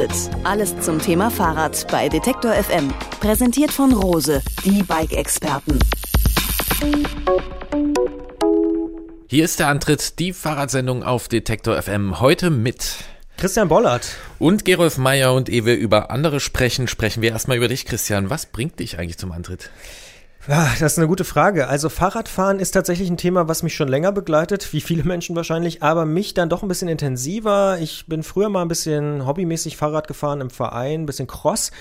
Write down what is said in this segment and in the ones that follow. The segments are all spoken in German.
Antritt. Alles zum Thema Fahrrad bei Detektor FM. Präsentiert von Rose, die Bike-Experten. Hier ist der Antritt, die Fahrradsendung auf Detektor FM. Heute mit Christian Bollert. Und Gerolf Meyer und Ewe über andere sprechen, sprechen wir erstmal über dich, Christian. Was bringt dich eigentlich zum Antritt? Ja, das ist eine gute Frage. Also Fahrradfahren ist tatsächlich ein Thema, was mich schon länger begleitet, wie viele Menschen wahrscheinlich, aber mich dann doch ein bisschen intensiver. Ich bin früher mal ein bisschen hobbymäßig Fahrrad gefahren im Verein, ein bisschen Cross.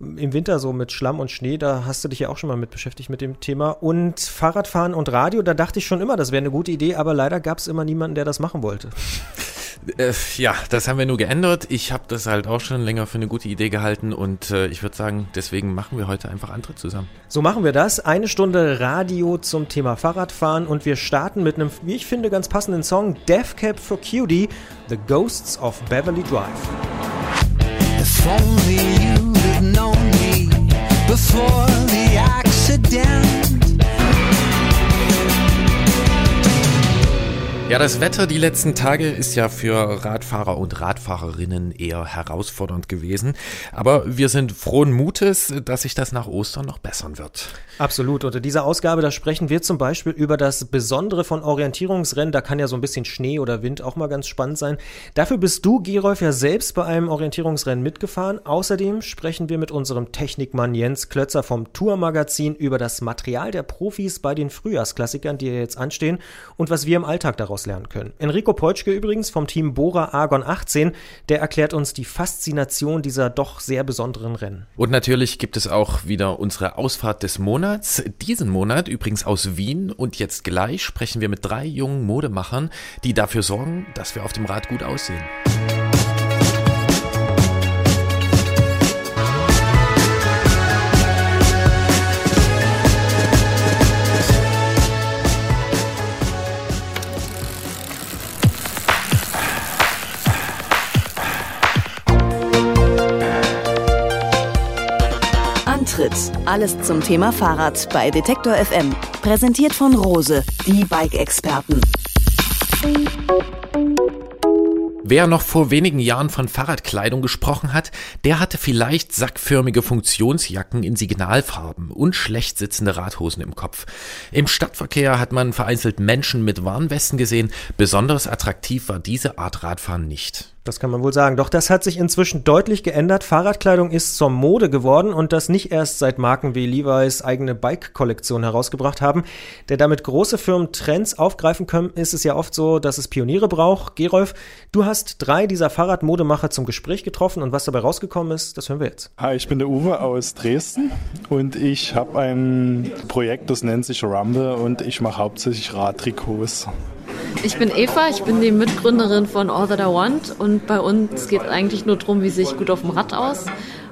Im Winter so mit Schlamm und Schnee, da hast du dich ja auch schon mal mit beschäftigt mit dem Thema. Und Fahrradfahren und Radio, da dachte ich schon immer, das wäre eine gute Idee, aber leider gab es immer niemanden, der das machen wollte. Äh, ja, das haben wir nur geändert. Ich habe das halt auch schon länger für eine gute Idee gehalten und äh, ich würde sagen, deswegen machen wir heute einfach Antritt zusammen. So machen wir das. Eine Stunde Radio zum Thema Fahrradfahren und wir starten mit einem, wie ich finde, ganz passenden Song Death Cab for Cutie, The Ghosts of Beverly Drive. If only you'd known me before the accident. Ja, das Wetter die letzten Tage ist ja für Radfahrer und Radfahrerinnen eher herausfordernd gewesen. Aber wir sind frohen Mutes, dass sich das nach Ostern noch bessern wird. Absolut. Unter dieser Ausgabe, da sprechen wir zum Beispiel über das Besondere von Orientierungsrennen. Da kann ja so ein bisschen Schnee oder Wind auch mal ganz spannend sein. Dafür bist du, Gerolf, ja selbst bei einem Orientierungsrennen mitgefahren. Außerdem sprechen wir mit unserem Technikmann Jens Klötzer vom Tourmagazin über das Material der Profis bei den Frühjahrsklassikern, die jetzt anstehen und was wir im Alltag daraus lernen können. Enrico Peutschke übrigens vom Team Bora Argon 18, der erklärt uns die Faszination dieser doch sehr besonderen Rennen. Und natürlich gibt es auch wieder unsere Ausfahrt des Monats. Diesen Monat übrigens aus Wien und jetzt gleich sprechen wir mit drei jungen Modemachern, die dafür sorgen, dass wir auf dem Rad gut aussehen. Antritt. Alles zum Thema Fahrrad bei Detektor FM. Präsentiert von Rose, die Bike-Experten. Wer noch vor wenigen Jahren von Fahrradkleidung gesprochen hat, der hatte vielleicht sackförmige Funktionsjacken in Signalfarben und schlecht sitzende Radhosen im Kopf. Im Stadtverkehr hat man vereinzelt Menschen mit Warnwesten gesehen, besonders attraktiv war diese Art Radfahren nicht. Das kann man wohl sagen. Doch das hat sich inzwischen deutlich geändert. Fahrradkleidung ist zur Mode geworden und das nicht erst seit Marken wie Levi's eigene Bike-Kollektion herausgebracht haben. Denn damit große Firmen Trends aufgreifen können, ist es ja oft so, dass es Pioniere braucht. Gerolf, du hast drei dieser Fahrradmodemacher zum Gespräch getroffen und was dabei rausgekommen ist, das hören wir jetzt. Hi, ich bin der Uwe aus Dresden und ich habe ein Projekt, das nennt sich Rumble und ich mache hauptsächlich Radtrikots. Ich bin Eva, ich bin die Mitgründerin von All That I Want und bei uns geht es eigentlich nur darum, wie sehe ich gut auf dem Rad aus.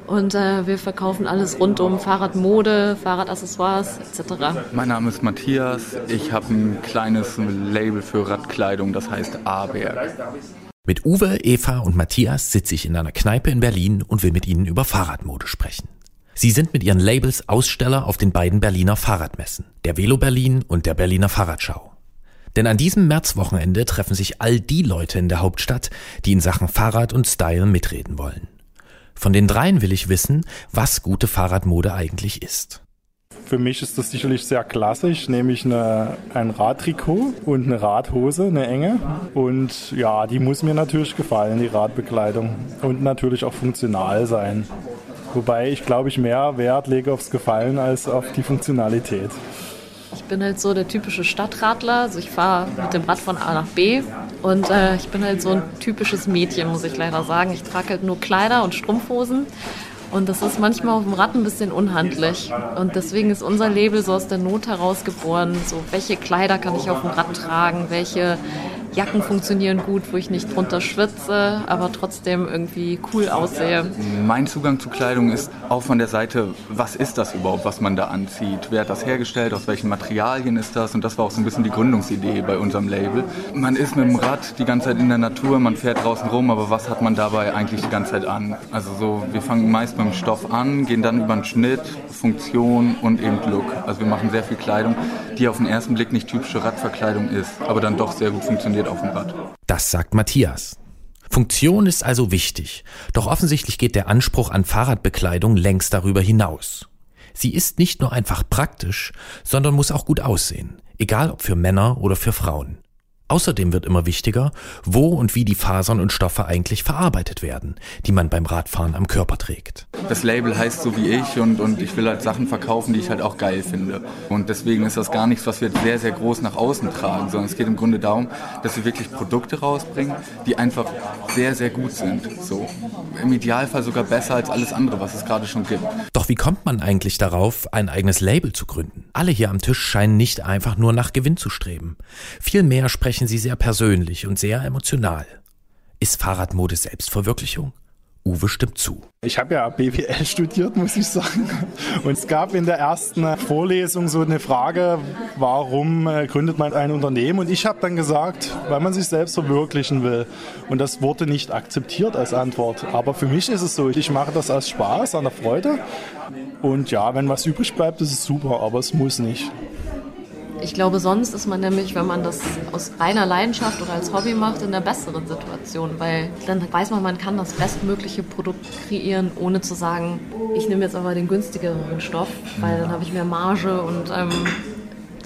Und äh, wir verkaufen alles rund um Fahrradmode, Fahrradaccessoires etc. Mein Name ist Matthias. Ich habe ein kleines Label für Radkleidung, das heißt A-Berg. Mit Uwe, Eva und Matthias sitze ich in einer Kneipe in Berlin und will mit ihnen über Fahrradmode sprechen. Sie sind mit ihren Labels Aussteller auf den beiden Berliner Fahrradmessen, der Velo Berlin und der Berliner Fahrradschau. Denn an diesem Märzwochenende treffen sich all die Leute in der Hauptstadt, die in Sachen Fahrrad und Style mitreden wollen. Von den dreien will ich wissen, was gute Fahrradmode eigentlich ist. Für mich ist das sicherlich sehr klassisch, nämlich eine, ein Radtrikot und eine Radhose, eine enge. Und ja, die muss mir natürlich gefallen, die Radbekleidung. Und natürlich auch funktional sein. Wobei ich glaube ich mehr Wert lege aufs Gefallen als auf die Funktionalität. Ich bin halt so der typische Stadtradler. Also ich fahre mit dem Rad von A nach B und äh, ich bin halt so ein typisches Mädchen, muss ich leider sagen. Ich trage halt nur Kleider und Strumpfhosen. Und das ist manchmal auf dem Rad ein bisschen unhandlich. Und deswegen ist unser Label so aus der Not heraus geboren. So, welche Kleider kann ich auf dem Rad tragen? Welche Jacken funktionieren gut, wo ich nicht drunter schwitze, aber trotzdem irgendwie cool aussehe. Mein Zugang zu Kleidung ist auch von der Seite, was ist das überhaupt, was man da anzieht? Wer hat das hergestellt? Aus welchen Materialien ist das? Und das war auch so ein bisschen die Gründungsidee bei unserem Label. Man ist mit dem Rad die ganze Zeit in der Natur, man fährt draußen rum, aber was hat man dabei eigentlich die ganze Zeit an? Also so, wir fangen meist beim Stoff an, gehen dann über den Schnitt, Funktion und eben Look. Also wir machen sehr viel Kleidung, die auf den ersten Blick nicht typische Radverkleidung ist, aber dann doch sehr gut funktioniert Sicherheit auf dem Rad. Das sagt Matthias. Funktion ist also wichtig, doch offensichtlich geht der Anspruch an Fahrradbekleidung längst darüber hinaus. Sie ist nicht nur einfach praktisch, sondern muss auch gut aussehen, egal ob für Männer oder für Frauen. Außerdem wird immer wichtiger, wo und wie die Fasern und Stoffe eigentlich verarbeitet werden, die man beim Radfahren am Körper trägt. Das Label heißt so wie ich und, und ich will halt Sachen verkaufen, die ich halt auch geil finde. Und deswegen ist das gar nichts, was wir sehr, sehr groß nach außen tragen, sondern es geht im Grunde darum, dass wir wirklich Produkte rausbringen, die einfach sehr, sehr gut sind. So. Im Idealfall sogar besser als alles andere, was es gerade schon gibt. Doch wie kommt man eigentlich darauf, ein eigenes Label zu gründen? Alle hier am Tisch scheinen nicht einfach nur nach Gewinn zu streben. Vielmehr sprechen sprechen sie sehr persönlich und sehr emotional. Ist Fahrradmode Selbstverwirklichung? Uwe stimmt zu. Ich habe ja BWL studiert, muss ich sagen. Und es gab in der ersten Vorlesung so eine Frage, warum äh, gründet man ein Unternehmen? Und ich habe dann gesagt, weil man sich selbst verwirklichen will. Und das wurde nicht akzeptiert als Antwort. Aber für mich ist es so, ich mache das aus Spaß, an der Freude. Und ja, wenn was übrig bleibt, ist es super, aber es muss nicht. Ich glaube, sonst ist man nämlich, wenn man das aus reiner Leidenschaft oder als Hobby macht, in einer besseren Situation, weil dann weiß man, man kann das bestmögliche Produkt kreieren, ohne zu sagen, ich nehme jetzt aber den günstigeren Stoff, weil dann habe ich mehr Marge und ähm,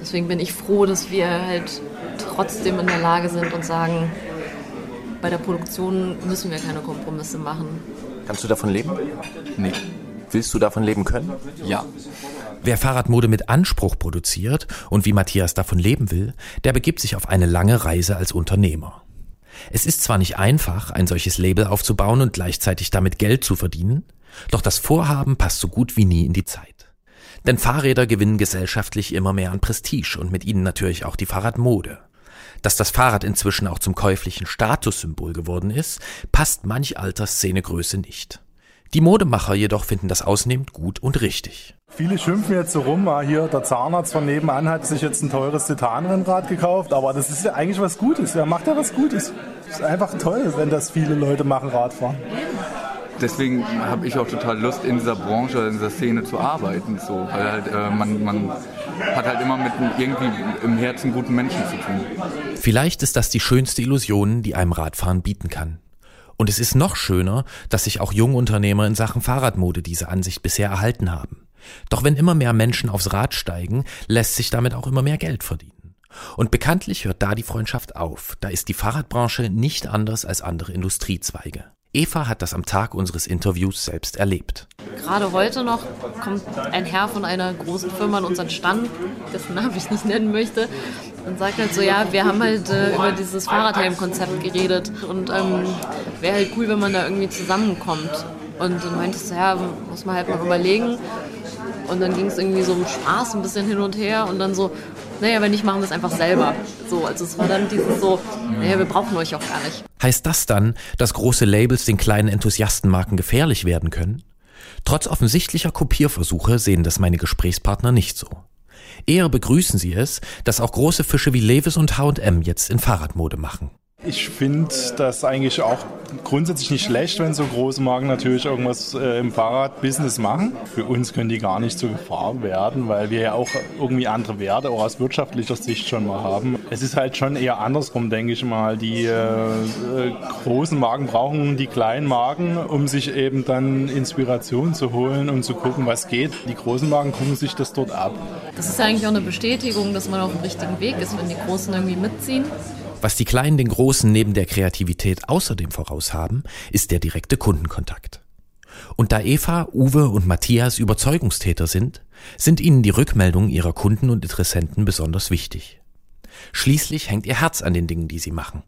deswegen bin ich froh, dass wir halt trotzdem in der Lage sind und sagen, bei der Produktion müssen wir keine Kompromisse machen. Kannst du davon leben? Nee. Willst du davon leben können? Ja. Wer Fahrradmode mit Anspruch produziert und wie Matthias davon leben will, der begibt sich auf eine lange Reise als Unternehmer. Es ist zwar nicht einfach, ein solches Label aufzubauen und gleichzeitig damit Geld zu verdienen, doch das Vorhaben passt so gut wie nie in die Zeit. Denn Fahrräder gewinnen gesellschaftlich immer mehr an Prestige und mit ihnen natürlich auch die Fahrradmode. Dass das Fahrrad inzwischen auch zum käuflichen Statussymbol geworden ist, passt manch alter Szenegröße nicht. Die Modemacher jedoch finden das ausnehmend gut und richtig. Viele schimpfen jetzt so rum, ah, hier der Zahnarzt von nebenan hat sich jetzt ein teures Titanrennrad gekauft, aber das ist ja eigentlich was Gutes. Wer macht ja was Gutes? Das ist einfach toll, wenn das viele Leute machen, Radfahren. Deswegen habe ich auch total Lust, in dieser Branche, in dieser Szene zu arbeiten. So. Weil halt, äh, man, man hat halt immer mit irgendwie im Herzen guten Menschen zu tun. Vielleicht ist das die schönste Illusion, die einem Radfahren bieten kann. Und es ist noch schöner, dass sich auch Jungunternehmer in Sachen Fahrradmode diese Ansicht bisher erhalten haben. Doch wenn immer mehr Menschen aufs Rad steigen, lässt sich damit auch immer mehr Geld verdienen. Und bekanntlich hört da die Freundschaft auf. Da ist die Fahrradbranche nicht anders als andere Industriezweige. Eva hat das am Tag unseres Interviews selbst erlebt. Gerade heute noch kommt ein Herr von einer großen Firma an unseren Stand, dessen Namen ich nicht nennen möchte, und sagt halt so, ja, wir haben halt äh, über dieses Fahrradhelm-Konzept geredet und ähm, wäre halt cool, wenn man da irgendwie zusammenkommt. Und dann meinte ich so, ja, muss man halt mal überlegen. Und dann ging es irgendwie so um Spaß ein bisschen hin und her und dann so, naja, wenn nicht, machen wir es einfach selber. So, also es war dann dieses so, naja, wir brauchen euch auch gar nicht. Heißt das dann, dass große Labels den kleinen Enthusiastenmarken gefährlich werden können? Trotz offensichtlicher Kopierversuche sehen das meine Gesprächspartner nicht so. Eher begrüßen sie es, dass auch große Fische wie Levis und H&M jetzt in Fahrradmode machen. Ich finde das eigentlich auch grundsätzlich nicht schlecht, wenn so große Marken natürlich irgendwas äh, im Fahrradbusiness machen. Für uns können die gar nicht zur Gefahr werden, weil wir ja auch irgendwie andere Werte auch aus wirtschaftlicher Sicht schon mal haben. Es ist halt schon eher andersrum, denke ich mal. Die äh, äh großen Marken brauchen die kleinen Marken, um sich eben dann Inspiration zu holen und zu gucken, was geht. Die großen Marken gucken sich das dort ab. Das ist eigentlich auch eine Bestätigung, dass man auf dem richtigen Weg ist, wenn die Großen irgendwie mitziehen. Was die Kleinen den Großen neben der Kreativität außerdem voraus haben, ist der direkte Kundenkontakt. Und da Eva, Uwe und Matthias Überzeugungstäter sind, sind ihnen die Rückmeldungen ihrer Kunden und Interessenten besonders wichtig. Schließlich hängt ihr Herz an den Dingen, die sie machen.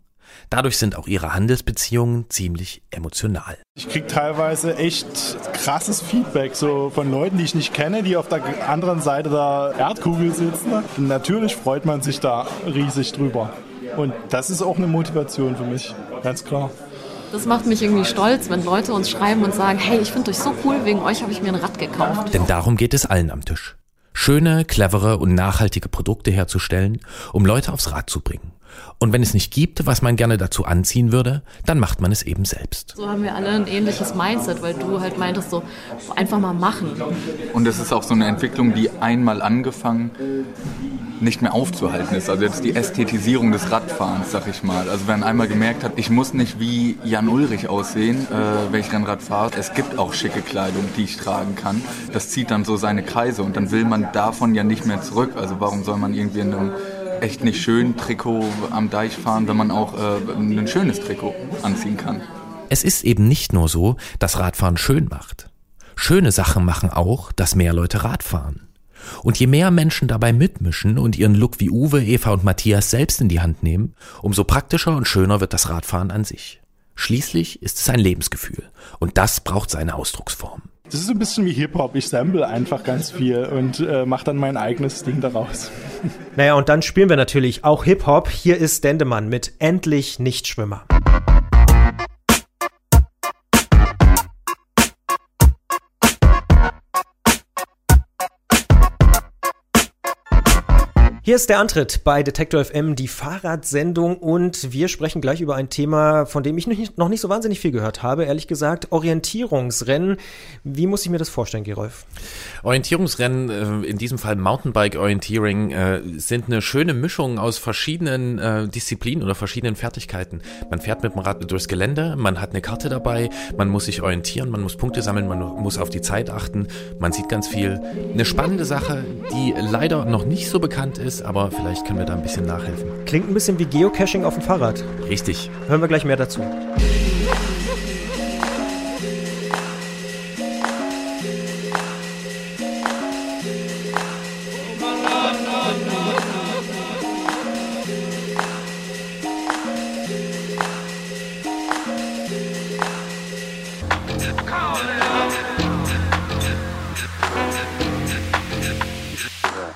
Dadurch sind auch ihre Handelsbeziehungen ziemlich emotional. Ich kriege teilweise echt krasses Feedback so von Leuten, die ich nicht kenne, die auf der anderen Seite der Erdkugel sitzen. Natürlich freut man sich da riesig drüber. Und das ist auch eine Motivation für mich, ganz klar. Das macht mich irgendwie stolz, wenn Leute uns schreiben und sagen, hey, ich finde euch so cool, wegen euch habe ich mir ein Rad gekauft. Denn darum geht es allen am Tisch. Schöne, clevere und nachhaltige Produkte herzustellen, um Leute aufs Rad zu bringen. Und wenn es nicht gibt, was man gerne dazu anziehen würde, dann macht man es eben selbst. So haben wir alle ein ähnliches Mindset, weil du halt meintest, so einfach mal machen. Und es ist auch so eine Entwicklung, die einmal angefangen nicht mehr aufzuhalten ist. Also jetzt die Ästhetisierung des Radfahrens, sag ich mal. Also wenn einmal gemerkt hat, ich muss nicht wie Jan Ulrich aussehen, äh, wenn ich Rennrad fahre. Es gibt auch schicke Kleidung, die ich tragen kann. Das zieht dann so seine Kreise und dann will man davon ja nicht mehr zurück. Also warum soll man irgendwie in einem echt nicht schönen Trikot am Deich fahren, wenn man auch äh, ein schönes Trikot anziehen kann? Es ist eben nicht nur so, dass Radfahren schön macht. Schöne Sachen machen auch, dass mehr Leute Rad fahren. Und je mehr Menschen dabei mitmischen und ihren Look wie Uwe, Eva und Matthias selbst in die Hand nehmen, umso praktischer und schöner wird das Radfahren an sich. Schließlich ist es ein Lebensgefühl und das braucht seine Ausdrucksform. Das ist ein bisschen wie Hip-Hop. Ich sample einfach ganz viel und äh, mache dann mein eigenes Ding daraus. Naja, und dann spielen wir natürlich auch Hip-Hop. Hier ist Dendemann mit Endlich Nichtschwimmer. Hier ist der Antritt bei Detektor FM, die Fahrradsendung und wir sprechen gleich über ein Thema, von dem ich noch nicht so wahnsinnig viel gehört habe, ehrlich gesagt, Orientierungsrennen. Wie muss ich mir das vorstellen, Gerolf? Orientierungsrennen, äh, in diesem Fall Mountainbike Orienteering, äh, sind eine schöne Mischung aus verschiedenen äh, Disziplinen oder verschiedenen Fertigkeiten. Man fährt mit dem Rad durchs Gelände, man hat eine Karte dabei, man muss sich orientieren, man muss Punkte sammeln, man muss auf die Zeit achten, man sieht ganz viel. Eine spannende Sache, die leider noch nicht so bekannt ist, ist, aber vielleicht können wir da ein bisschen nachhelfen. Klingt ein bisschen wie Geocaching auf dem Fahrrad. Richtig. Hören wir gleich mehr dazu.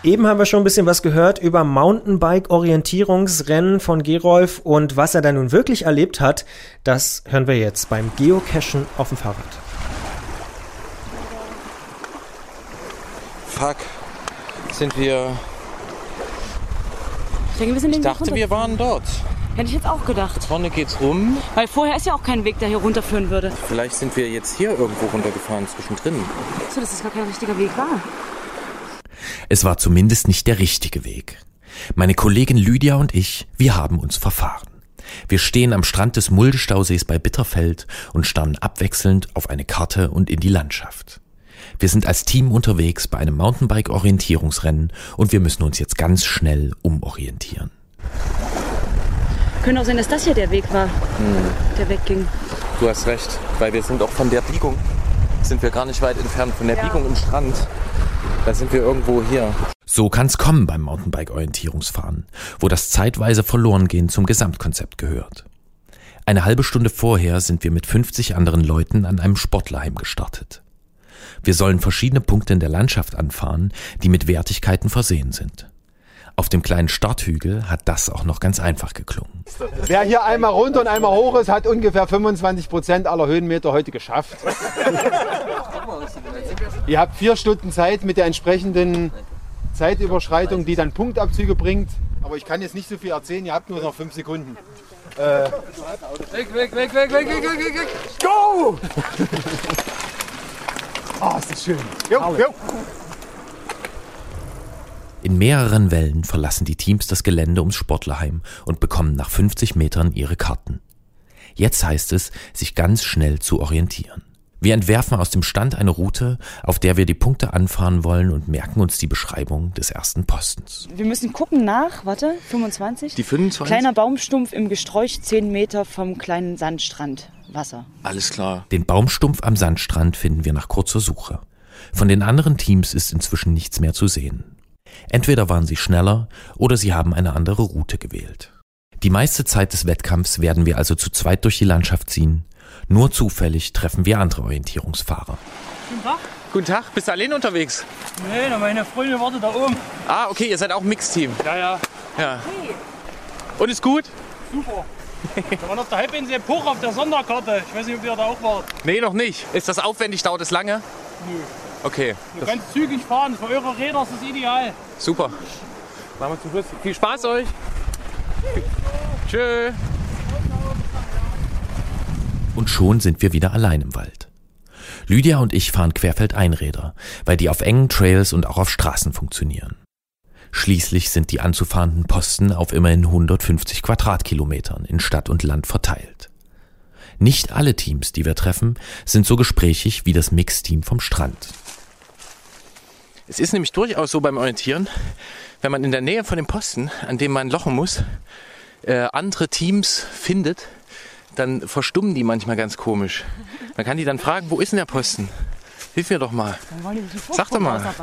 Eben haben wir schon ein bisschen was gehört über Mountainbike-Orientierungsrennen von Gerolf und was er da nun wirklich erlebt hat, das hören wir jetzt beim Geocachen auf dem Fahrrad. Fuck, sind wir. Ich denke, wir sind Ich dachte, wir waren dort. Hätte ich jetzt auch gedacht. Vorne geht's rum. Weil vorher ist ja auch kein Weg, der hier runterführen würde. Vielleicht sind wir jetzt hier irgendwo runtergefahren zwischendrin. So, dass es gar kein richtiger Weg war. Es war zumindest nicht der richtige Weg. Meine Kollegin Lydia und ich, wir haben uns verfahren. Wir stehen am Strand des Muldestausees bei Bitterfeld und starren abwechselnd auf eine Karte und in die Landschaft. Wir sind als Team unterwegs bei einem Mountainbike-Orientierungsrennen und wir müssen uns jetzt ganz schnell umorientieren. Könnte auch sein, dass das hier der Weg war, hm. der wegging. Du hast recht, weil wir sind auch von der Biegung, sind wir gar nicht weit entfernt von der ja. Biegung im Strand. Da sind wir irgendwo hier. So kann's kommen beim Mountainbike-Orientierungsfahren, wo das zeitweise Verlorengehen zum Gesamtkonzept gehört. Eine halbe Stunde vorher sind wir mit 50 anderen Leuten an einem Sportlerheim gestartet. Wir sollen verschiedene Punkte in der Landschaft anfahren, die mit Wertigkeiten versehen sind. Auf dem kleinen Starthügel hat das auch noch ganz einfach geklungen. Wer hier einmal runter und einmal hoch ist, hat ungefähr 25 Prozent aller Höhenmeter heute geschafft. Ihr habt vier Stunden Zeit mit der entsprechenden Zeitüberschreitung, die dann Punktabzüge bringt. Aber ich kann jetzt nicht so viel erzählen, ihr habt nur noch fünf Sekunden. Äh, Weg, weg, weg, weg, weg, weg, weg, weg, weg. go! oh, ist das schön. Jo, jo. In mehreren Wellen verlassen die Teams das Gelände ums Sportlerheim und bekommen nach 50 Metern ihre Karten. Jetzt heißt es, sich ganz schnell zu orientieren. Wir entwerfen aus dem Stand eine Route, auf der wir die Punkte anfahren wollen und merken uns die Beschreibung des ersten Postens. Wir müssen gucken nach, warte, 25. Die 25? Kleiner Baumstumpf im Gesträuch, 10 Meter vom kleinen Sandstrand. Wasser. Alles klar. Den Baumstumpf am Sandstrand finden wir nach kurzer Suche. Von den anderen Teams ist inzwischen nichts mehr zu sehen. Entweder waren sie schneller oder sie haben eine andere Route gewählt. Die meiste Zeit des Wettkampfs werden wir also zu zweit durch die Landschaft ziehen. Nur zufällig treffen wir andere Orientierungsfahrer. Guten Tag. Guten Tag, bist du allein unterwegs? Nee, na, meine Freundin wartet da oben. Ah, okay, ihr seid auch Mixteam. Ja, ja. Ja. Und ist gut? Super. Da waren auf der Halbinsel Puch auf der Sonderkarte. Ich weiß nicht, ob ihr da auch wart. Nee, noch nicht. Ist das aufwendig? Dauert es lange? Nö. Okay. Ihr könnt zügig fahren. Für eure Räder ist das ideal. Super. Machen wir zum Schluss. Viel Spaß euch. Tschö. Und schon sind wir wieder allein im Wald. Lydia und ich fahren Querfeldeinräder, weil die auf engen Trails und auch auf Straßen funktionieren. Schließlich sind die anzufahrenden Posten auf immerhin 150 Quadratkilometern in Stadt und Land verteilt. Nicht alle Teams, die wir treffen, sind so gesprächig wie das Mixteam vom Strand. Es ist nämlich durchaus so beim Orientieren, wenn man in der Nähe von dem Posten, an dem man lochen muss, äh, andere Teams findet, dann verstummen die manchmal ganz komisch. Man kann die dann fragen, wo ist denn der Posten? Hilf mir doch mal. Sag doch mal.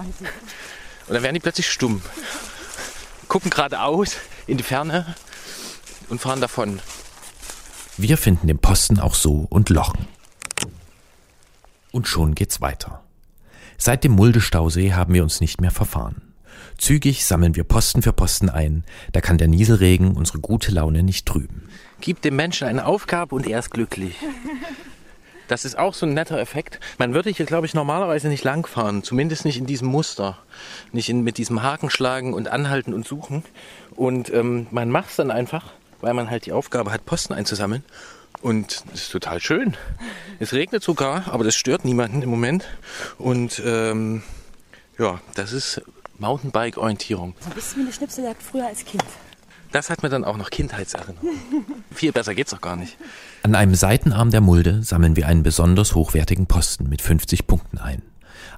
Und dann werden die plötzlich stumm. Gucken geradeaus in die Ferne und fahren davon. Wir finden den Posten auch so und lochen. Und schon geht's weiter. Seit dem Mulde-Stausee haben wir uns nicht mehr verfahren. Zügig sammeln wir Posten für Posten ein, da kann der Nieselregen unsere gute Laune nicht trüben. Gib dem Menschen eine Aufgabe und er ist glücklich. Das ist auch so ein netter Effekt. Man würde hier, glaube ich, normalerweise nicht langfahren. Zumindest nicht in diesem Muster. Nicht in, mit diesem Haken schlagen und anhalten und suchen. Und ähm, man macht es dann einfach, weil man halt die Aufgabe hat, Posten einzusammeln. Und es ist total schön. Es regnet sogar, aber das stört niemanden im Moment. Und ähm, ja, das ist Mountainbike-Orientierung. So ein bisschen wie eine Schnipseljagd früher als Kind. Das hat mir dann auch noch Kindheitserinnerungen. Viel besser geht's doch gar nicht. An einem Seitenarm der Mulde sammeln wir einen besonders hochwertigen Posten mit 50 Punkten ein.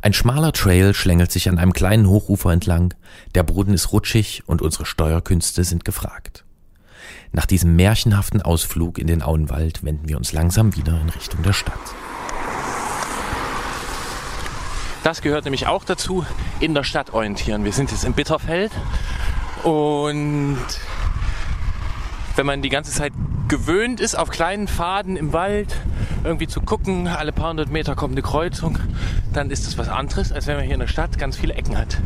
Ein schmaler Trail schlängelt sich an einem kleinen Hochufer entlang, der Boden ist rutschig und unsere Steuerkünste sind gefragt. Nach diesem märchenhaften Ausflug in den Auenwald wenden wir uns langsam wieder in Richtung der Stadt. Das gehört nämlich auch dazu, in der Stadt orientieren. Wir sind jetzt in Bitterfeld und wenn man die ganze Zeit gewöhnt ist, auf kleinen Pfaden im Wald irgendwie zu gucken, alle paar hundert Meter kommt eine Kreuzung, dann ist das was anderes, als wenn man hier in der Stadt ganz viele Ecken hat.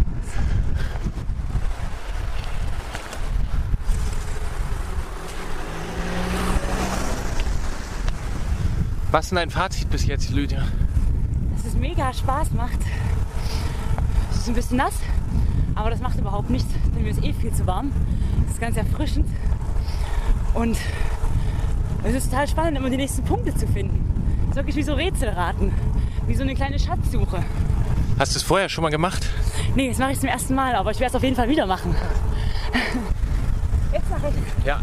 Was ist denn dein Fazit bis jetzt, Lydia? Dass es mega Spaß macht. Es ist ein bisschen nass, aber das macht überhaupt nichts, denn mir ist eh viel zu warm. Es ist ganz erfrischend. Und es ist total spannend, immer die nächsten Punkte zu finden. Es ist wirklich wie so Rätselraten, wie so eine kleine Schatzsuche. Hast du es vorher schon mal gemacht? Nee, das mache ich zum ersten Mal, aber ich werde es auf jeden Fall wieder machen. Jetzt mache ich. Ja.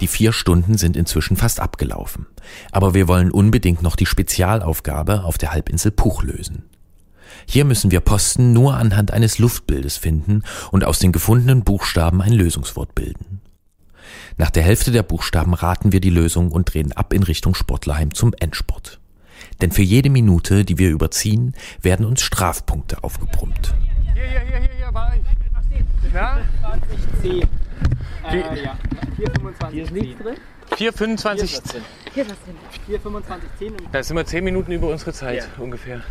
Die vier Stunden sind inzwischen fast abgelaufen. Aber wir wollen unbedingt noch die Spezialaufgabe auf der Halbinsel Puch lösen. Hier müssen wir Posten nur anhand eines Luftbildes finden und aus den gefundenen Buchstaben ein Lösungswort bilden. Nach der Hälfte der Buchstaben raten wir die Lösung und drehen ab in Richtung Sportlerheim zum Endspurt. Denn für jede Minute, die wir überziehen, werden uns Strafpunkte aufgebrummt. Hier, hier, hier, hier, hier, bei euch. Na? 20C. Äh, ja. 425 Hier ist nichts drin. 4,25. Hier ist was drin. Hier ist was drin. 425 10 und Da sind wir 10 Minuten über unsere Zeit ungefähr.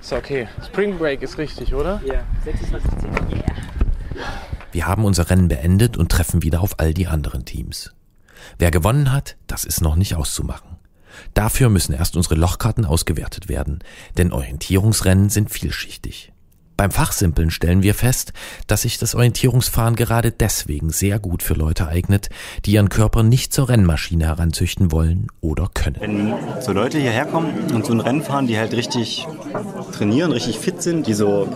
Ist okay. Spring Break ist richtig, oder? ja, 26 10. Wir haben unser Rennen beendet und treffen wieder auf all die anderen Teams. Wer gewonnen hat, das ist noch nicht auszumachen. Dafür müssen erst unsere Lochkarten ausgewertet werden, denn Orientierungsrennen sind vielschichtig. Beim Fachsimpeln stellen wir fest, dass sich das Orientierungsfahren gerade deswegen sehr gut für Leute eignet, die ihren Körper nicht zur Rennmaschine heranzüchten wollen oder können. Wenn so Leute hierher kommen und so ein Rennen fahren, die halt richtig trainieren, richtig fit sind, die so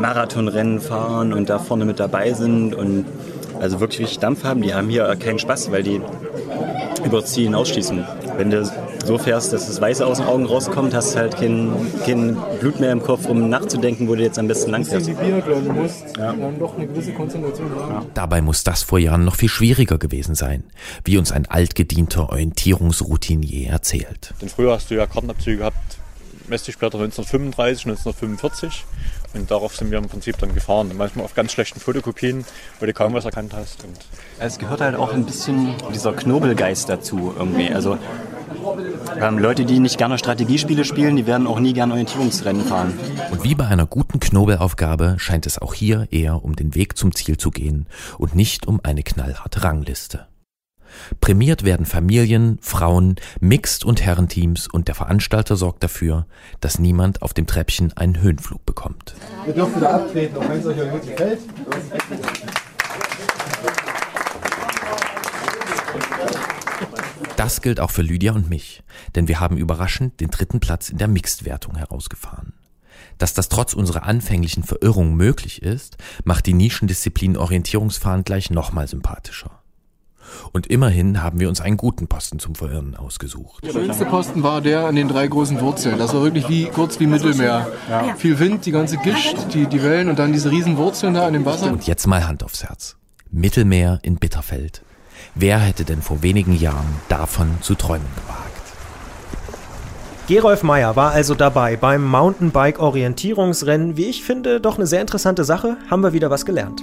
Marathonrennen fahren und da vorne mit dabei sind und also wirklich richtig Dampf haben, die haben hier keinen Spaß, weil die über das Ziel. Wenn du so fährst, dass das Weiße aus den Augen rauskommt, hast du halt kein, kein Blut mehr im Kopf, um nachzudenken, wo du jetzt am besten lang fährst. Du musst ja. dann doch eine gewisse Konzentration haben. Ja. Dabei muss das vor Jahren noch viel schwieriger gewesen sein, wie uns ein altgedienter Orientierungsroutinier erzählt. Denn früher hast du ja Kartenabzüge gehabt, Messspäter 1935, 1945 und darauf sind wir im Prinzip dann gefahren. Manchmal auf ganz schlechten Fotokopien, wo du kaum was erkannt hast. Und es gehört halt auch ein bisschen dieser Knobelgeist dazu irgendwie. Also ähm, Leute, die nicht gerne Strategiespiele spielen, die werden auch nie gerne Orientierungsrennen fahren. Und wie bei einer guten Knobelaufgabe scheint es auch hier eher um den Weg zum Ziel zu gehen und nicht um eine knallharte Rangliste. Prämiert werden Familien, Frauen, Mixed- und Herrenteams und der Veranstalter sorgt dafür, dass niemand auf dem Treppchen einen Höhenflug bekommt. Ihr dürft wieder abtreten, auch wenn es euch irgendwie gefällt. Das gilt auch für Lydia und mich, denn wir haben überraschend den dritten Platz in der Mixed-Wertung herausgefahren. Dass das trotz unserer anfänglichen Verirrung möglich ist, macht die Nischendisziplin Orientierungsfahren gleich nochmal sympathischer. Und immerhin haben wir uns einen guten Posten zum Verirren ausgesucht. Der schönste Posten war der an den drei großen Wurzeln. Das war wirklich wie kurz wie Mittelmeer. Ja. Viel Wind, die ganze Gischt, die, die Wellen und dann diese riesen Wurzeln da an dem Wasser. Und jetzt mal Hand aufs Herz. Mittelmeer in Bitterfeld. Wer hätte denn vor wenigen Jahren davon zu träumen gewagt? Gerolf Meyer war also dabei beim Mountainbike-Orientierungsrennen. Wie ich finde, doch eine sehr interessante Sache. Haben wir wieder was gelernt.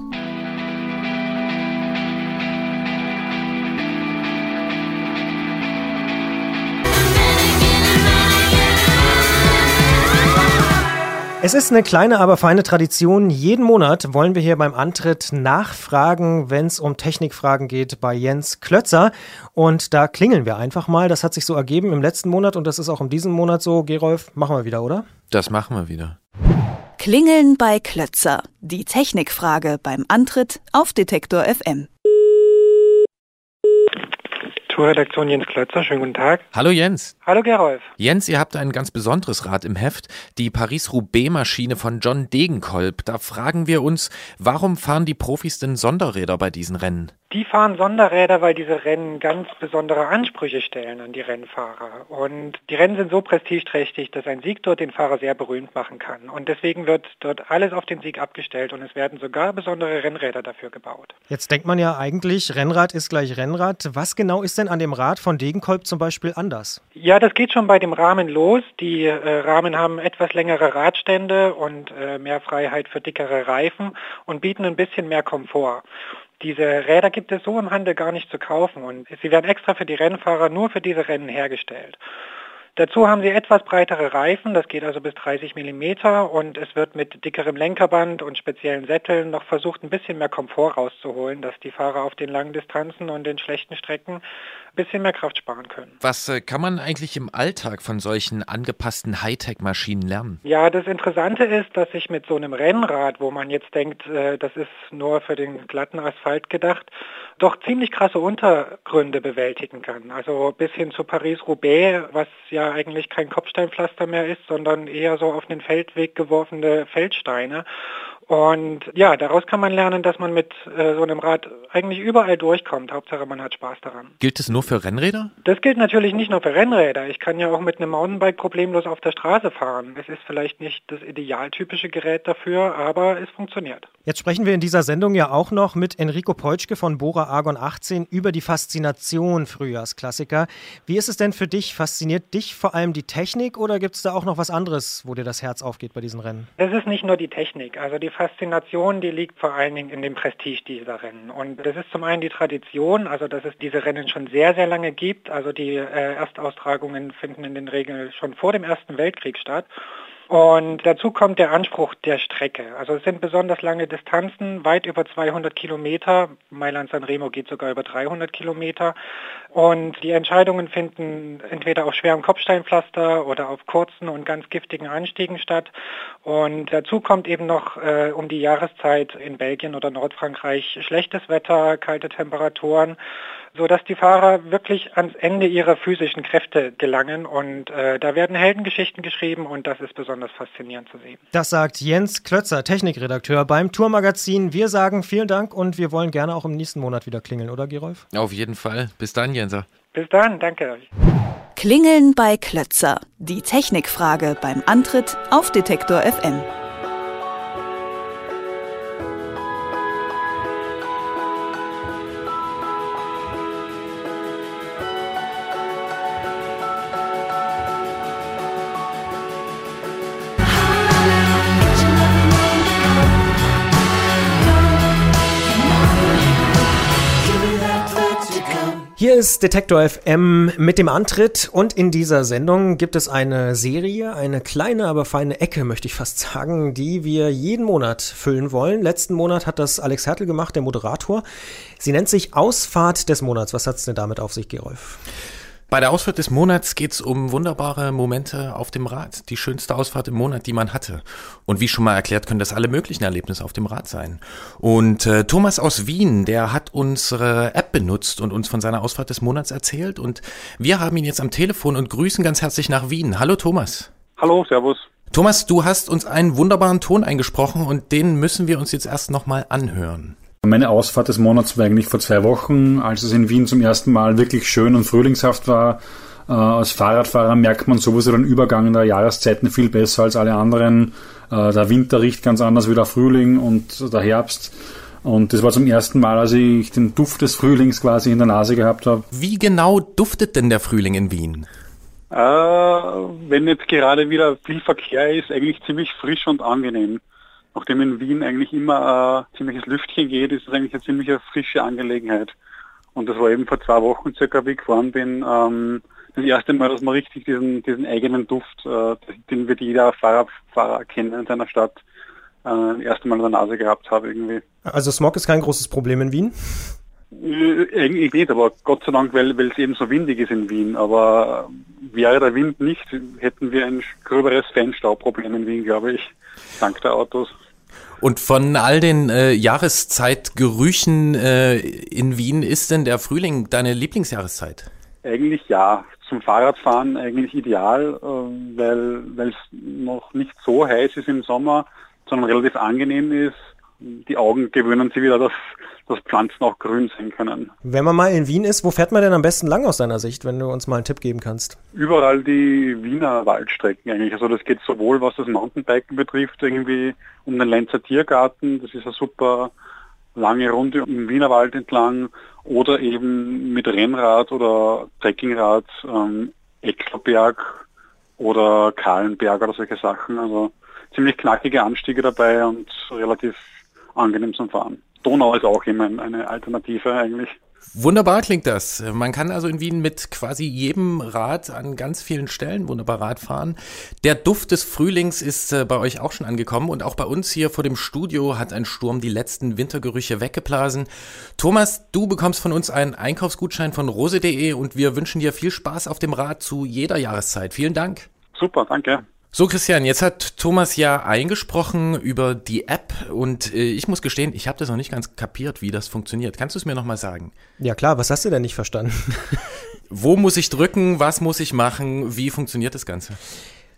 Es ist eine kleine, aber feine Tradition. Jeden Monat wollen wir hier beim Antritt nachfragen, wenn es um Technikfragen geht, bei Jens Klötzer. Und da klingeln wir einfach mal. Das hat sich so ergeben im letzten Monat und das ist auch in diesem Monat so. Gerolf, machen wir wieder, oder? Das machen wir wieder. Klingeln bei Klötzer. Die Technikfrage beim Antritt auf Detektor FM. Kulturredaktion Jens Klötzer. Schönen guten Tag. Hallo Jens. Hallo Gerolf. Jens, ihr habt ein ganz besonderes Rad im Heft, die Paris-Roubaix-Maschine von John Degenkolb. Da fragen wir uns, warum fahren die Profis denn Sonderräder bei diesen Rennen? Die fahren Sonderräder, weil diese Rennen ganz besondere Ansprüche stellen an die Rennfahrer. Und die Rennen sind so prestigeträchtig, dass ein Sieg dort den Fahrer sehr berühmt machen kann. Und deswegen wird dort alles auf den Sieg abgestellt und es werden sogar besondere Rennräder dafür gebaut. Jetzt denkt man ja eigentlich, Rennrad ist gleich Rennrad. Was genau ist denn an dem Rad von Degenkolb zum Beispiel anders? Ja, das geht schon bei dem Rahmen los. Die äh, Rahmen haben etwas längere Radstände und äh, mehr Freiheit für dickere Reifen und bieten ein bisschen mehr Komfort. Diese Räder gibt es so im Handel gar nicht zu kaufen und sie werden extra für die Rennfahrer nur für diese Rennen hergestellt. Dazu haben sie etwas breitere Reifen, das geht also bis 30 mm und es wird mit dickerem Lenkerband und speziellen Sätteln noch versucht, ein bisschen mehr Komfort rauszuholen, dass die Fahrer auf den langen Distanzen und den schlechten Strecken ein bisschen mehr Kraft sparen können. Was äh, kann man eigentlich im Alltag von solchen angepassten Hightech-Maschinen lernen? Ja, das Interessante ist, dass ich mit so einem Rennrad, wo man jetzt denkt, äh, das ist nur für den glatten Asphalt gedacht, doch ziemlich krasse Untergründe bewältigen kann. Also bis hin zu Paris-Roubaix, was ja eigentlich kein Kopfsteinpflaster mehr ist, sondern eher so auf den Feldweg geworfene Feldsteine. Und ja, daraus kann man lernen, dass man mit äh, so einem Rad eigentlich überall durchkommt. Hauptsache, man hat Spaß daran. Gilt es nur für Rennräder? Das gilt natürlich nicht nur für Rennräder. Ich kann ja auch mit einem Mountainbike problemlos auf der Straße fahren. Es ist vielleicht nicht das idealtypische Gerät dafür, aber es funktioniert. Jetzt sprechen wir in dieser Sendung ja auch noch mit Enrico Peutschke von Bora Argon 18 über die Faszination Frühjahrsklassiker. Wie ist es denn für dich? Fasziniert dich vor allem die Technik oder gibt es da auch noch was anderes, wo dir das Herz aufgeht bei diesen Rennen? Es ist nicht nur die Technik. Also die Faszination, die liegt vor allen Dingen in dem Prestige dieser Rennen. Und das ist zum einen die Tradition, also dass es diese Rennen schon sehr, sehr lange gibt. Also die äh, Erstaustragungen finden in den Regeln schon vor dem Ersten Weltkrieg statt. Und dazu kommt der Anspruch der Strecke. Also es sind besonders lange Distanzen, weit über 200 Kilometer. Mailand-San Remo geht sogar über 300 Kilometer. Und die Entscheidungen finden entweder auf schwerem Kopfsteinpflaster oder auf kurzen und ganz giftigen Anstiegen statt. Und dazu kommt eben noch äh, um die Jahreszeit in Belgien oder Nordfrankreich schlechtes Wetter, kalte Temperaturen sodass die Fahrer wirklich ans Ende ihrer physischen Kräfte gelangen. Und äh, da werden Heldengeschichten geschrieben und das ist besonders faszinierend zu sehen. Das sagt Jens Klötzer, Technikredakteur beim Tourmagazin. Wir sagen vielen Dank und wir wollen gerne auch im nächsten Monat wieder klingeln, oder Gerolf? Auf jeden Fall. Bis dann, Jenser. Bis dann, danke euch. Klingeln bei Klötzer. Die Technikfrage beim Antritt auf Detektor FM. Hier ist Detektor FM mit dem Antritt und in dieser Sendung gibt es eine Serie, eine kleine, aber feine Ecke, möchte ich fast sagen, die wir jeden Monat füllen wollen. Letzten Monat hat das Alex Hertel gemacht, der Moderator. Sie nennt sich Ausfahrt des Monats. Was hat es denn damit auf sich, Gerolf? Bei der Ausfahrt des Monats geht's um wunderbare Momente auf dem Rad. Die schönste Ausfahrt im Monat, die man hatte. Und wie schon mal erklärt, können das alle möglichen Erlebnisse auf dem Rad sein. Und äh, Thomas aus Wien, der hat unsere App benutzt und uns von seiner Ausfahrt des Monats erzählt. Und wir haben ihn jetzt am Telefon und grüßen ganz herzlich nach Wien. Hallo Thomas. Hallo, Servus. Thomas, du hast uns einen wunderbaren Ton eingesprochen und den müssen wir uns jetzt erst nochmal anhören. Meine Ausfahrt des Monats war eigentlich vor zwei Wochen, als es in Wien zum ersten Mal wirklich schön und frühlingshaft war. Äh, als Fahrradfahrer merkt man sowieso den Übergang der Jahreszeiten viel besser als alle anderen. Äh, der Winter riecht ganz anders wie der Frühling und der Herbst. Und das war zum ersten Mal, als ich den Duft des Frühlings quasi in der Nase gehabt habe. Wie genau duftet denn der Frühling in Wien? Äh, wenn jetzt gerade wieder viel Verkehr ist, eigentlich ziemlich frisch und angenehm nachdem in Wien eigentlich immer ein ziemliches Lüftchen geht, ist es eigentlich eine ziemlich frische Angelegenheit. Und das war eben vor zwei Wochen circa, wie ich gefahren bin, ähm, das erste Mal, dass man richtig diesen, diesen eigenen Duft, äh, den wird jeder Fahrer, Fahrer kennen in seiner Stadt, äh, das erste Mal in der Nase gehabt habe irgendwie. Also Smog ist kein großes Problem in Wien? Äh, eigentlich nicht, aber Gott sei Dank, weil, weil es eben so windig ist in Wien. Aber wäre der Wind nicht, hätten wir ein gröberes Feinstaubproblem in Wien, glaube ich, dank der Autos. Und von all den äh, Jahreszeitgerüchen äh, in Wien ist denn der Frühling deine Lieblingsjahreszeit? Eigentlich ja. Zum Fahrradfahren eigentlich ideal, äh, weil es noch nicht so heiß ist im Sommer, sondern relativ angenehm ist. Die Augen gewöhnen sich wieder, dass, dass Pflanzen auch grün sein können. Wenn man mal in Wien ist, wo fährt man denn am besten lang aus deiner Sicht, wenn du uns mal einen Tipp geben kannst? Überall die Wiener Waldstrecken eigentlich. Also das geht sowohl, was das Mountainbiken betrifft, irgendwie um den Lenzer Tiergarten, das ist eine super lange Runde im Wienerwald entlang, oder eben mit Rennrad oder Trekkingrad ähm, Ecklerberg oder Kahlenberg oder solche Sachen. Also ziemlich knackige Anstiege dabei und relativ angenehm zum Fahren. Donau ist auch immer eine Alternative eigentlich. Wunderbar klingt das. Man kann also in Wien mit quasi jedem Rad an ganz vielen Stellen wunderbar Rad fahren. Der Duft des Frühlings ist äh, bei euch auch schon angekommen und auch bei uns hier vor dem Studio hat ein Sturm die letzten Wintergerüche weggeblasen. Thomas, du bekommst von uns einen Einkaufsgutschein von rose.de und wir wünschen dir viel Spaß auf dem Rad zu jeder Jahreszeit. Vielen Dank. Super, danke. So, Christian, jetzt hat Thomas ja eingesprochen über die App und äh, ich muss gestehen, ich habe das noch nicht ganz kapiert, wie das funktioniert. Kannst du es mir nochmal sagen? Ja klar, was hast du denn nicht verstanden? Wo muss ich drücken? Was muss ich machen? Wie funktioniert das Ganze?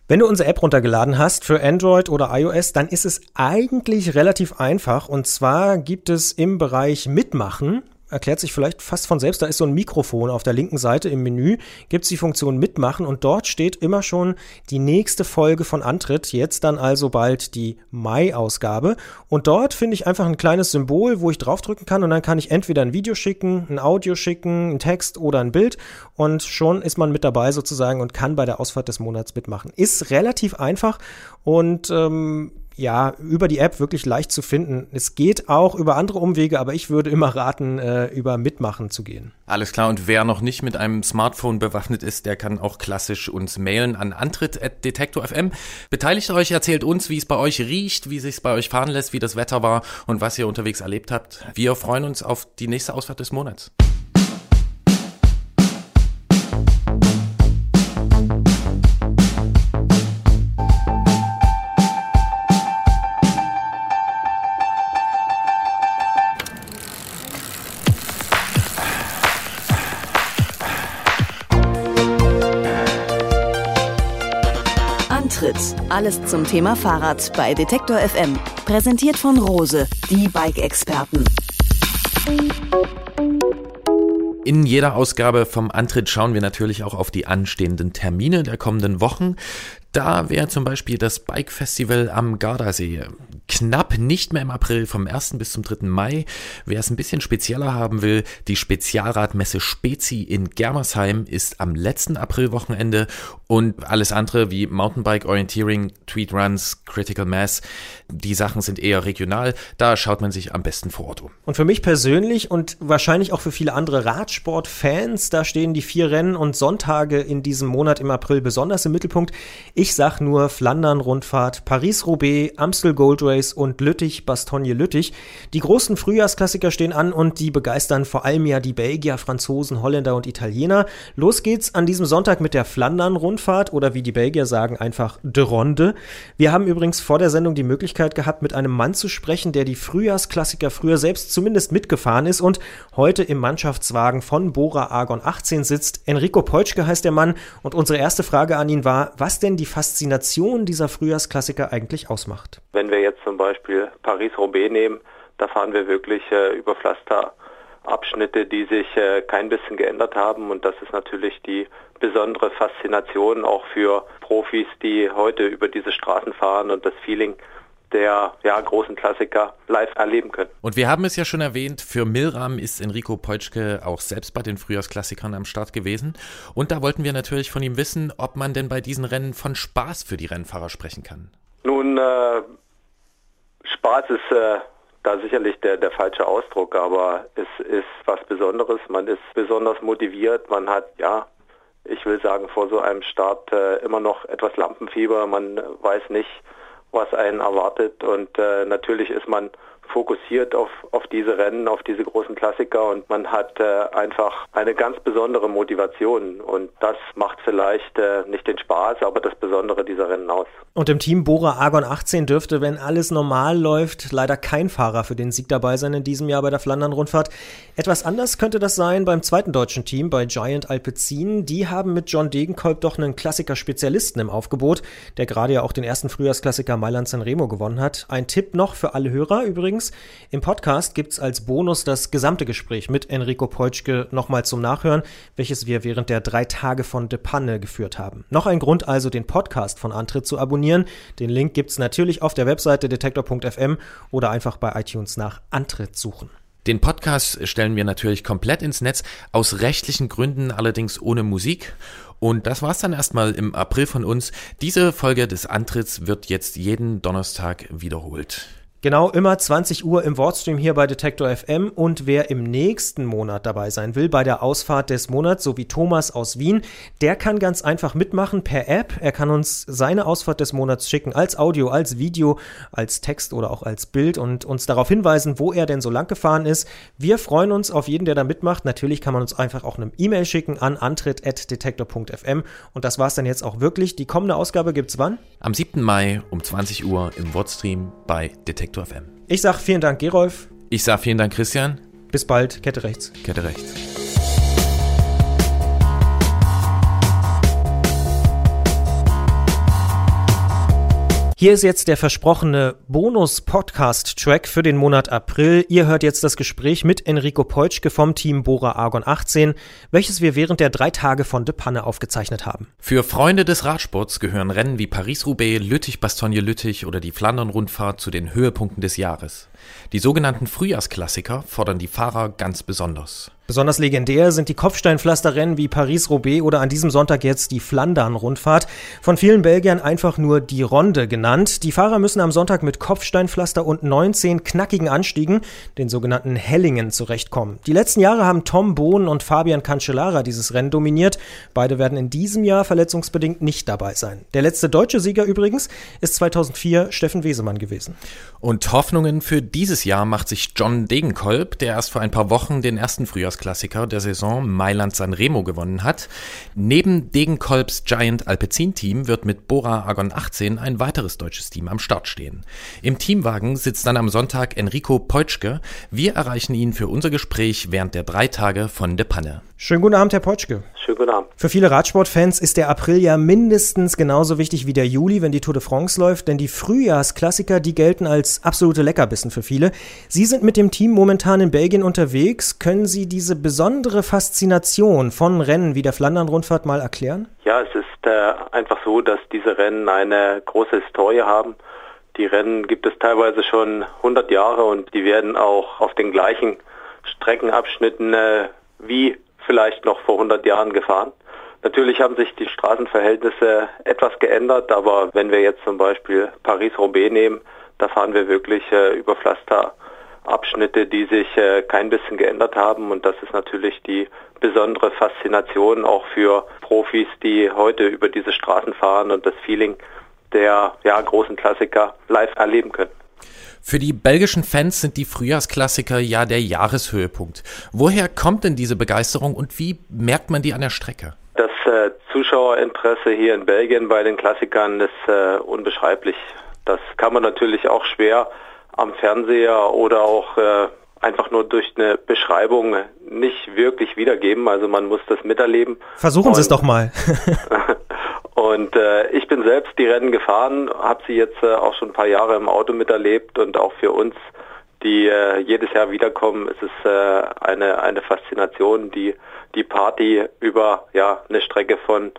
Wenn du unsere App runtergeladen hast für Android oder iOS, dann ist es eigentlich relativ einfach. Und zwar gibt es im Bereich Mitmachen erklärt sich vielleicht fast von selbst. Da ist so ein Mikrofon auf der linken Seite im Menü, gibt es die Funktion Mitmachen und dort steht immer schon die nächste Folge von Antritt. Jetzt dann also bald die Mai-Ausgabe. Und dort finde ich einfach ein kleines Symbol, wo ich draufdrücken kann und dann kann ich entweder ein Video schicken, ein Audio schicken, ein Text oder ein Bild und schon ist man mit dabei sozusagen und kann bei der Ausfahrt des Monats mitmachen. Ist relativ einfach und ähm, ja, über die App wirklich leicht zu finden. Es geht auch über andere Umwege, aber ich würde immer raten, äh, über Mitmachen zu gehen. Alles klar, und wer noch nicht mit einem Smartphone bewaffnet ist, der kann auch klassisch uns mailen an antritt.detektor.fm. Beteiligt euch, erzählt uns, wie es bei euch riecht, wie es bei euch fahren lässt, wie das Wetter war und was ihr unterwegs erlebt habt. Wir freuen uns auf die nächste Ausfahrt des Monats. Alles zum Thema Fahrrad bei Detektor FM. Präsentiert von Rose, die Bike-Experten. In jeder Ausgabe vom Antritt schauen wir natürlich auch auf die anstehenden Termine der kommenden Wochen. Da wäre zum Beispiel das Bike Festival am Gardasee. Knapp nicht mehr im April, vom 1. bis zum 3. Mai. Wer es ein bisschen spezieller haben will, die Spezialradmesse Spezi in Germersheim ist am letzten Aprilwochenende und alles andere wie Mountainbike Orienteering, Tweet Runs, Critical Mass, die Sachen sind eher regional. Da schaut man sich am besten vor Ort um. Und für mich persönlich und wahrscheinlich auch für viele andere Radsport-Fans, da stehen die vier Rennen und Sonntage in diesem Monat im April besonders im Mittelpunkt. Ich sag nur Flandern-Rundfahrt, Paris-Roubaix, Amstel Gold Race und Lüttich-Bastogne-Lüttich. Die großen Frühjahrsklassiker stehen an und die begeistern vor allem ja die Belgier, Franzosen, Holländer und Italiener. Los geht's an diesem Sonntag mit der Flandern-Rundfahrt oder wie die Belgier sagen, einfach de Ronde. Wir haben übrigens vor der Sendung die Möglichkeit gehabt, mit einem Mann zu sprechen, der die Frühjahrsklassiker früher selbst zumindest mitgefahren ist und heute im Mannschaftswagen von Bora Argon 18 sitzt. Enrico Peutschke heißt der Mann und unsere erste Frage an ihn war, was denn die Faszination dieser Frühjahrsklassiker eigentlich ausmacht. Wenn wir jetzt zum Beispiel Paris-Roubaix nehmen, da fahren wir wirklich äh, über Pflasterabschnitte, die sich äh, kein bisschen geändert haben und das ist natürlich die besondere Faszination auch für Profis, die heute über diese Straßen fahren und das Feeling der ja, großen Klassiker live erleben können. Und wir haben es ja schon erwähnt, für Milram ist Enrico Peutschke auch selbst bei den Frühjahrsklassikern am Start gewesen. Und da wollten wir natürlich von ihm wissen, ob man denn bei diesen Rennen von Spaß für die Rennfahrer sprechen kann. Nun, äh, Spaß ist äh, da sicherlich der, der falsche Ausdruck, aber es ist was Besonderes. Man ist besonders motiviert, man hat, ja, ich will sagen, vor so einem Start äh, immer noch etwas Lampenfieber. Man weiß nicht, was einen erwartet. Und äh, natürlich ist man fokussiert auf, auf diese Rennen, auf diese großen Klassiker und man hat äh, einfach eine ganz besondere Motivation und das macht vielleicht äh, nicht den Spaß, aber das Besondere dieser Rennen aus. Und im Team Bora Argon 18 dürfte, wenn alles normal läuft, leider kein Fahrer für den Sieg dabei sein in diesem Jahr bei der Flandern-Rundfahrt. Etwas anders könnte das sein beim zweiten deutschen Team, bei Giant Alpecin. Die haben mit John Degenkolb doch einen Klassiker-Spezialisten im Aufgebot, der gerade ja auch den ersten Frühjahrsklassiker Mailand San Remo gewonnen hat. Ein Tipp noch für alle Hörer übrigens. Im Podcast gibt es als Bonus das gesamte Gespräch mit Enrico Peutschke nochmal zum Nachhören, welches wir während der drei Tage von De Panne geführt haben. Noch ein Grund also, den Podcast von Antritt zu abonnieren. Den Link gibt es natürlich auf der Webseite detektor.fm oder einfach bei iTunes nach Antritt suchen. Den Podcast stellen wir natürlich komplett ins Netz, aus rechtlichen Gründen allerdings ohne Musik. Und das war's dann erstmal im April von uns. Diese Folge des Antritts wird jetzt jeden Donnerstag wiederholt. Genau, immer 20 Uhr im Wordstream hier bei Detektor FM und wer im nächsten Monat dabei sein will, bei der Ausfahrt des Monats, so wie Thomas aus Wien, der kann ganz einfach mitmachen per App. Er kann uns seine Ausfahrt des Monats schicken, als Audio, als Video, als Text oder auch als Bild und uns darauf hinweisen, wo er denn so lang gefahren ist. Wir freuen uns auf jeden, der da mitmacht. Natürlich kann man uns einfach auch eine E-Mail schicken an antritt.detektor.fm und das war's dann jetzt auch wirklich. Die kommende Ausgabe gibt's wann? Am 7. Mai um 20 Uhr im Wordstream bei Detektor Detektor FM. Ich sag vielen Dank, Gerolf. Ich sag vielen Dank, Christian. Bis bald. Kette rechts. Kette rechts. Hier ist jetzt der versprochene Bonus-Podcast-Track für den Monat April. Ihr hört jetzt das Gespräch mit Enrico Peutschke vom Team Bora Argon 18, welches wir während der drei Tage von De Panne aufgezeichnet haben. Für Freunde des Radsports gehören Rennen wie Paris-Roubaix, Lüttich-Bastogne-Lüttich oder die Flandern-Rundfahrt zu den Höhepunkten des Jahres. Die sogenannten Frühjahrsklassiker fordern die Fahrer ganz besonders. Besonders legendär sind die Kopfsteinpflasterrennen wie Paris-Roubaix oder an diesem Sonntag jetzt die Flandern-Rundfahrt. Von vielen Belgiern einfach nur die Ronde genannt. Die Fahrer müssen am Sonntag mit Kopfsteinpflaster und 19 knackigen Anstiegen, den sogenannten Hellingen, zurechtkommen. Die letzten Jahre haben Tom Bohn und Fabian Cancellara dieses Rennen dominiert. Beide werden in diesem Jahr verletzungsbedingt nicht dabei sein. Der letzte deutsche Sieger übrigens ist 2004 Steffen Wesemann gewesen. Und Hoffnungen für dieses Jahr macht sich John Degenkolb, der erst vor ein paar Wochen den ersten Frühjahrsklassiker der Saison Mailand Sanremo gewonnen hat. Neben Degenkolbs Giant Alpecin Team wird mit Bora Argon 18 ein weiteres deutsches Team am Start stehen. Im Teamwagen sitzt dann am Sonntag Enrico Peutschke. Wir erreichen ihn für unser Gespräch während der drei Tage von De Panne. Schönen guten Abend, Herr Potschke. Schönen guten Abend. Für viele Radsportfans ist der April ja mindestens genauso wichtig wie der Juli, wenn die Tour de France läuft, denn die Frühjahrsklassiker, die gelten als absolute Leckerbissen für viele. Sie sind mit dem Team momentan in Belgien unterwegs. Können Sie diese besondere Faszination von Rennen wie der Flandern-Rundfahrt mal erklären? Ja, es ist äh, einfach so, dass diese Rennen eine große Historie haben. Die Rennen gibt es teilweise schon 100 Jahre und die werden auch auf den gleichen Streckenabschnitten äh, wie vielleicht noch vor 100 Jahren gefahren. Natürlich haben sich die Straßenverhältnisse etwas geändert, aber wenn wir jetzt zum Beispiel Paris-Roubaix nehmen, da fahren wir wirklich äh, über Pflasterabschnitte, die sich äh, kein bisschen geändert haben und das ist natürlich die besondere Faszination auch für Profis, die heute über diese Straßen fahren und das Feeling der ja, großen Klassiker live erleben können. Für die belgischen Fans sind die Frühjahrsklassiker ja der Jahreshöhepunkt. Woher kommt denn diese Begeisterung und wie merkt man die an der Strecke? Das äh, Zuschauerinteresse hier in Belgien bei den Klassikern ist äh, unbeschreiblich. Das kann man natürlich auch schwer am Fernseher oder auch äh, einfach nur durch eine Beschreibung nicht wirklich wiedergeben. Also man muss das miterleben. Versuchen Sie es doch mal. Und äh, ich bin selbst die Rennen gefahren, habe sie jetzt äh, auch schon ein paar Jahre im Auto miterlebt und auch für uns, die äh, jedes Jahr wiederkommen, ist es äh, eine, eine Faszination, die, die Party über ja, eine Strecke von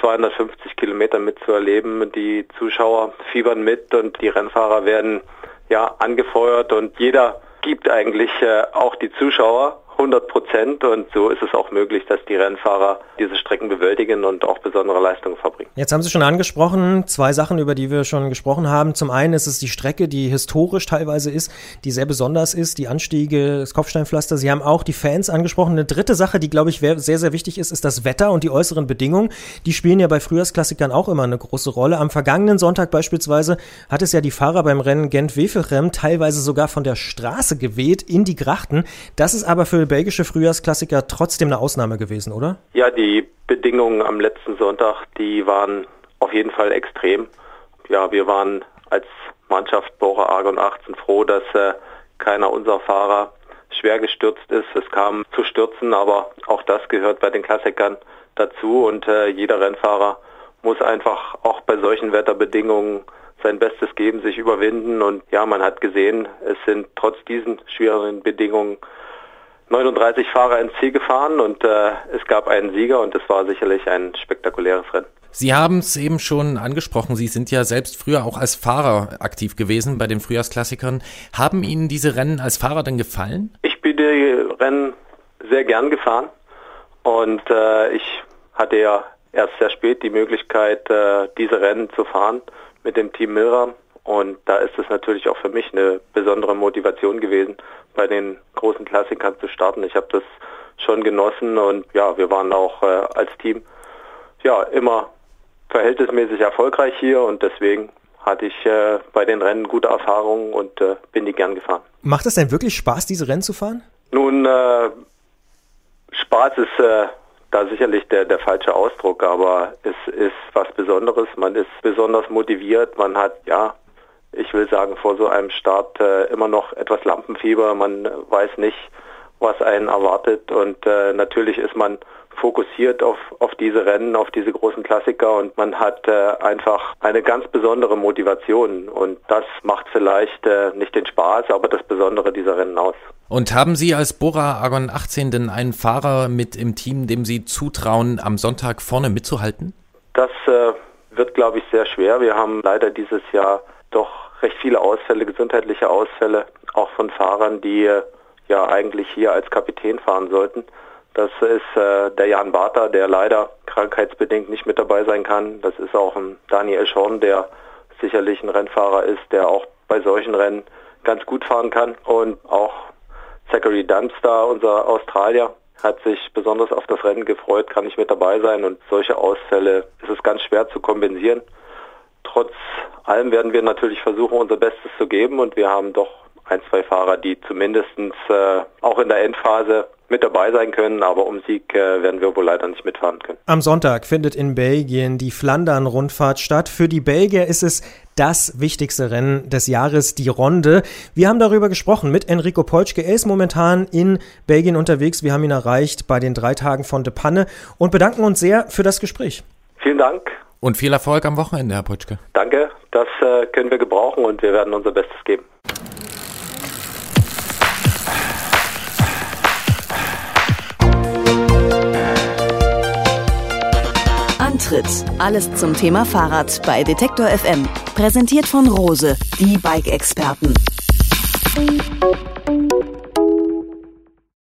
250 Kilometern mitzuerleben. Die Zuschauer fiebern mit und die Rennfahrer werden ja angefeuert und jeder gibt eigentlich äh, auch die Zuschauer 100 Prozent und so ist es auch möglich, dass die Rennfahrer diese Strecken bewältigen und auch besondere Leistungen verbringen. Jetzt haben Sie schon angesprochen, zwei Sachen, über die wir schon gesprochen haben. Zum einen ist es die Strecke, die historisch teilweise ist, die sehr besonders ist, die Anstiege, das Kopfsteinpflaster. Sie haben auch die Fans angesprochen. Eine dritte Sache, die, glaube ich, sehr, sehr wichtig ist, ist das Wetter und die äußeren Bedingungen. Die spielen ja bei Frühjahrsklassikern auch immer eine große Rolle. Am vergangenen Sonntag beispielsweise hat es ja die Fahrer beim Rennen Gent-Wevelgem teilweise sogar von der Straße geweht in die Grachten. Das ist aber für belgische Frühjahrsklassiker trotzdem eine Ausnahme gewesen, oder? Ja, die Bedingungen am letzten Sonntag, die waren auf jeden Fall extrem. Ja, wir waren als Mannschaft Bora Argon 18 froh, dass äh, keiner unserer Fahrer schwer gestürzt ist. Es kam zu Stürzen, aber auch das gehört bei den Klassikern dazu und äh, jeder Rennfahrer muss einfach auch bei solchen Wetterbedingungen sein Bestes geben, sich überwinden und ja, man hat gesehen, es sind trotz diesen schweren Bedingungen 39 Fahrer ins Ziel gefahren und äh, es gab einen Sieger und es war sicherlich ein spektakuläres Rennen. Sie haben es eben schon angesprochen, Sie sind ja selbst früher auch als Fahrer aktiv gewesen bei den Frühjahrsklassikern. Haben Ihnen diese Rennen als Fahrer denn gefallen? Ich bin die Rennen sehr gern gefahren und äh, ich hatte ja erst sehr spät die Möglichkeit, äh, diese Rennen zu fahren mit dem Team Milram und da ist es natürlich auch für mich eine besondere Motivation gewesen, bei den großen Klassikern zu starten. Ich habe das schon genossen und ja, wir waren auch äh, als Team ja immer verhältnismäßig erfolgreich hier und deswegen hatte ich äh, bei den Rennen gute Erfahrungen und äh, bin die gern gefahren. Macht es denn wirklich Spaß, diese Rennen zu fahren? Nun, äh, Spaß ist äh, da sicherlich der, der falsche Ausdruck, aber es ist was Besonderes. Man ist besonders motiviert, man hat ja ich will sagen, vor so einem Start äh, immer noch etwas Lampenfieber. Man weiß nicht, was einen erwartet und äh, natürlich ist man fokussiert auf, auf diese Rennen, auf diese großen Klassiker und man hat äh, einfach eine ganz besondere Motivation und das macht vielleicht äh, nicht den Spaß, aber das Besondere dieser Rennen aus. Und haben Sie als Bora Argon 18 denn einen Fahrer mit im Team, dem Sie zutrauen, am Sonntag vorne mitzuhalten? Das äh, wird, glaube ich, sehr schwer. Wir haben leider dieses Jahr doch recht viele Ausfälle, gesundheitliche Ausfälle, auch von Fahrern, die ja eigentlich hier als Kapitän fahren sollten. Das ist äh, der Jan Barter, der leider krankheitsbedingt nicht mit dabei sein kann. Das ist auch ein Daniel Schorn, der sicherlich ein Rennfahrer ist, der auch bei solchen Rennen ganz gut fahren kann. Und auch Zachary Dumpster, unser Australier, hat sich besonders auf das Rennen gefreut, kann nicht mit dabei sein. Und solche Ausfälle ist es ganz schwer zu kompensieren. Trotz allem werden wir natürlich versuchen, unser Bestes zu geben. Und wir haben doch ein, zwei Fahrer, die zumindest äh, auch in der Endphase mit dabei sein können, aber um Sieg äh, werden wir wohl leider nicht mitfahren können. Am Sonntag findet in Belgien die Flandern-Rundfahrt statt. Für die Belgier ist es das wichtigste Rennen des Jahres, die Ronde. Wir haben darüber gesprochen mit Enrico Polschke. Er ist momentan in Belgien unterwegs. Wir haben ihn erreicht bei den drei Tagen von De Panne und bedanken uns sehr für das Gespräch. Vielen Dank. Und viel Erfolg am Wochenende, Herr Polschke. Danke, das äh, können wir gebrauchen und wir werden unser Bestes geben. Antritt. Alles zum Thema Fahrrad bei Detektor FM. Präsentiert von Rose, die Bike-Experten.